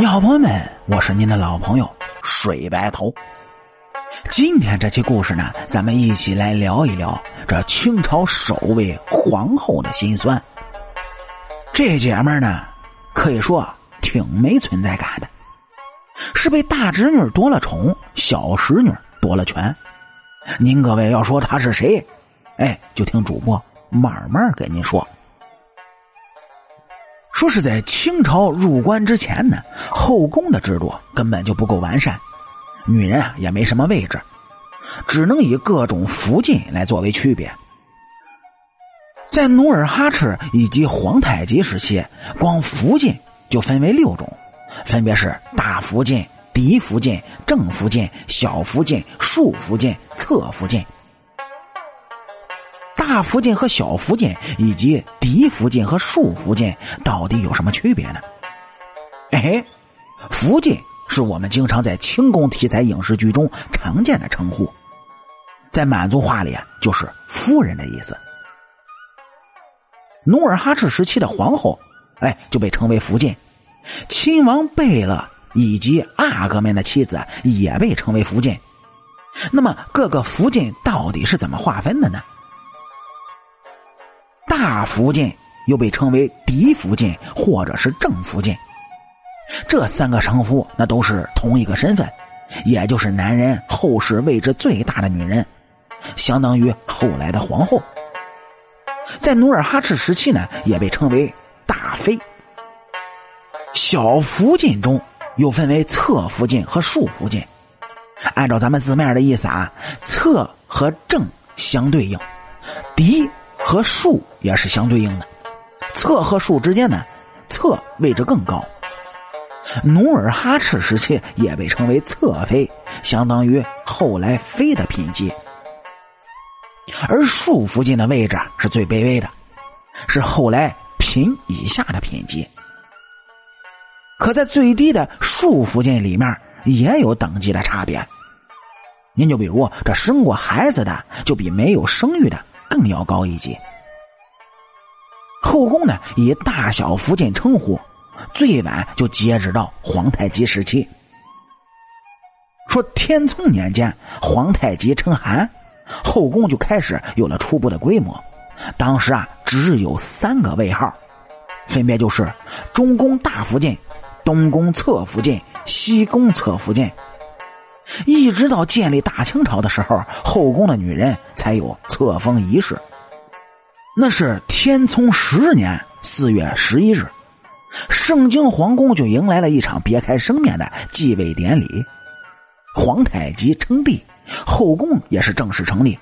你好，朋友们，我是您的老朋友水白头。今天这期故事呢，咱们一起来聊一聊这清朝首位皇后的辛酸。这姐们儿呢，可以说挺没存在感的，是被大侄女夺了宠，小侄女夺了权。您各位要说她是谁，哎，就听主播慢慢给您说。说是在清朝入关之前呢，后宫的制度根本就不够完善，女人啊也没什么位置，只能以各种福晋来作为区别。在努尔哈赤以及皇太极时期，光福晋就分为六种，分别是大福晋、嫡福晋、正福晋、小福晋、庶福晋、侧福晋。大福晋和小福晋，以及嫡福晋和庶福晋，到底有什么区别呢？哎，福晋是我们经常在清宫题材影视剧中常见的称呼，在满族话里啊，就是夫人的意思。努尔哈赤时期的皇后，哎，就被称为福晋；亲王贝勒以及阿哥们的妻子也被称为福晋。那么，各个福晋到底是怎么划分的呢？大福晋又被称为嫡福晋或者是正福晋，这三个称呼那都是同一个身份，也就是男人后世位置最大的女人，相当于后来的皇后。在努尔哈赤时期呢，也被称为大妃。小福晋中又分为侧福晋和庶福晋，按照咱们字面的意思啊，侧和正相对应，嫡。和庶也是相对应的，侧和庶之间呢，侧位置更高。努尔哈赤时期也被称为侧妃，相当于后来妃的品级。而庶附近的位置是最卑微的，是后来嫔以下的品级。可在最低的庶附近里面也有等级的差别。您就比如这生过孩子的，就比没有生育的。更要高一级。后宫呢，以大小福晋称呼，最晚就截止到皇太极时期。说天聪年间，皇太极称汗，后宫就开始有了初步的规模。当时啊，只有三个位号，分别就是中宫大福晋、东宫侧福晋、西宫侧福晋。一直到建立大清朝的时候，后宫的女人才有册封仪式。那是天聪十年四月十一日，盛京皇宫就迎来了一场别开生面的继位典礼。皇太极称帝，后宫也是正式成立。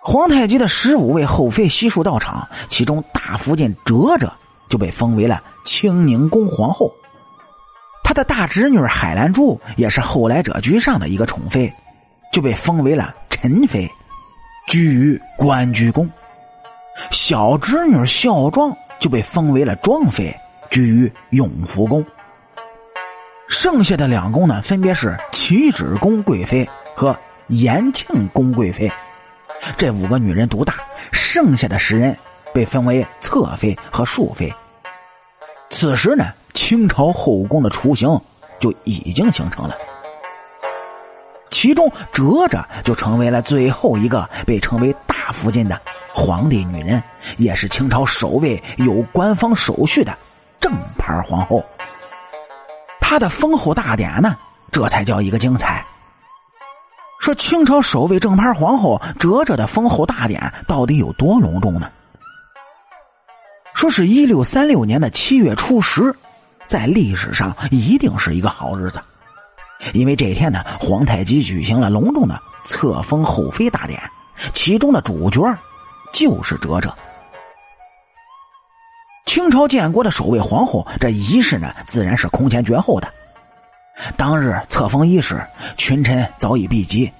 皇太极的十五位后妃悉数到场，其中大福晋哲哲就被封为了清宁宫皇后。他的大侄女海兰珠也是后来者居上的一个宠妃，就被封为了宸妃，居于关雎宫；小侄女孝庄就被封为了庄妃，居于永福宫。剩下的两宫呢，分别是齐止宫贵妃和延庆宫贵妃。这五个女人独大，剩下的十人被分为侧妃和庶妃。此时呢。清朝后宫的雏形就已经形成了，其中哲哲就成为了最后一个被称为大福晋的皇帝女人，也是清朝首位有官方手续的正牌皇后。她的封后大典呢，这才叫一个精彩。说清朝首位正牌皇后哲哲的封后大典到底有多隆重呢？说是一六三六年的七月初十。在历史上一定是一个好日子，因为这天呢，皇太极举行了隆重的册封后妃大典，其中的主角就是哲哲。清朝建国的首位皇后，这仪式呢，自然是空前绝后的。当日册封仪式，群臣早已毕集，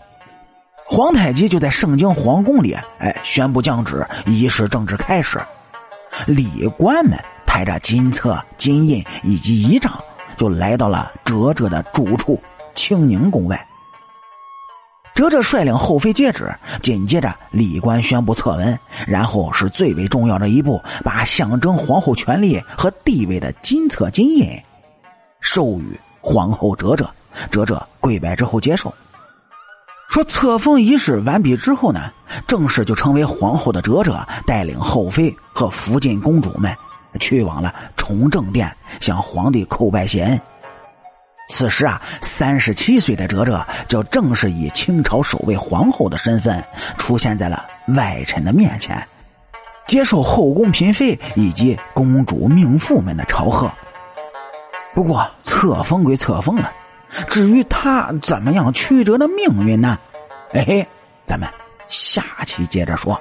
皇太极就在盛京皇宫里，哎，宣布降旨，仪式正式开始，礼官们。带着金册、金印以及仪仗，就来到了哲哲的住处清宁宫外。哲哲率领后妃接旨，紧接着礼官宣布册文，然后是最为重要的一步，把象征皇后权力和地位的金册、金印授予皇后哲哲。哲哲跪拜之后接受，说册封仪式完毕之后呢，正式就成为皇后的哲哲带领后妃和福晋公主们去往了崇政殿，向皇帝叩拜谢恩。此时啊，三十七岁的哲哲就正式以清朝首位皇后的身份出现在了外臣的面前，接受后宫嫔妃以及公主命妇们的朝贺。不过册封归册封了，至于他怎么样曲折的命运呢？哎，咱们下期接着说。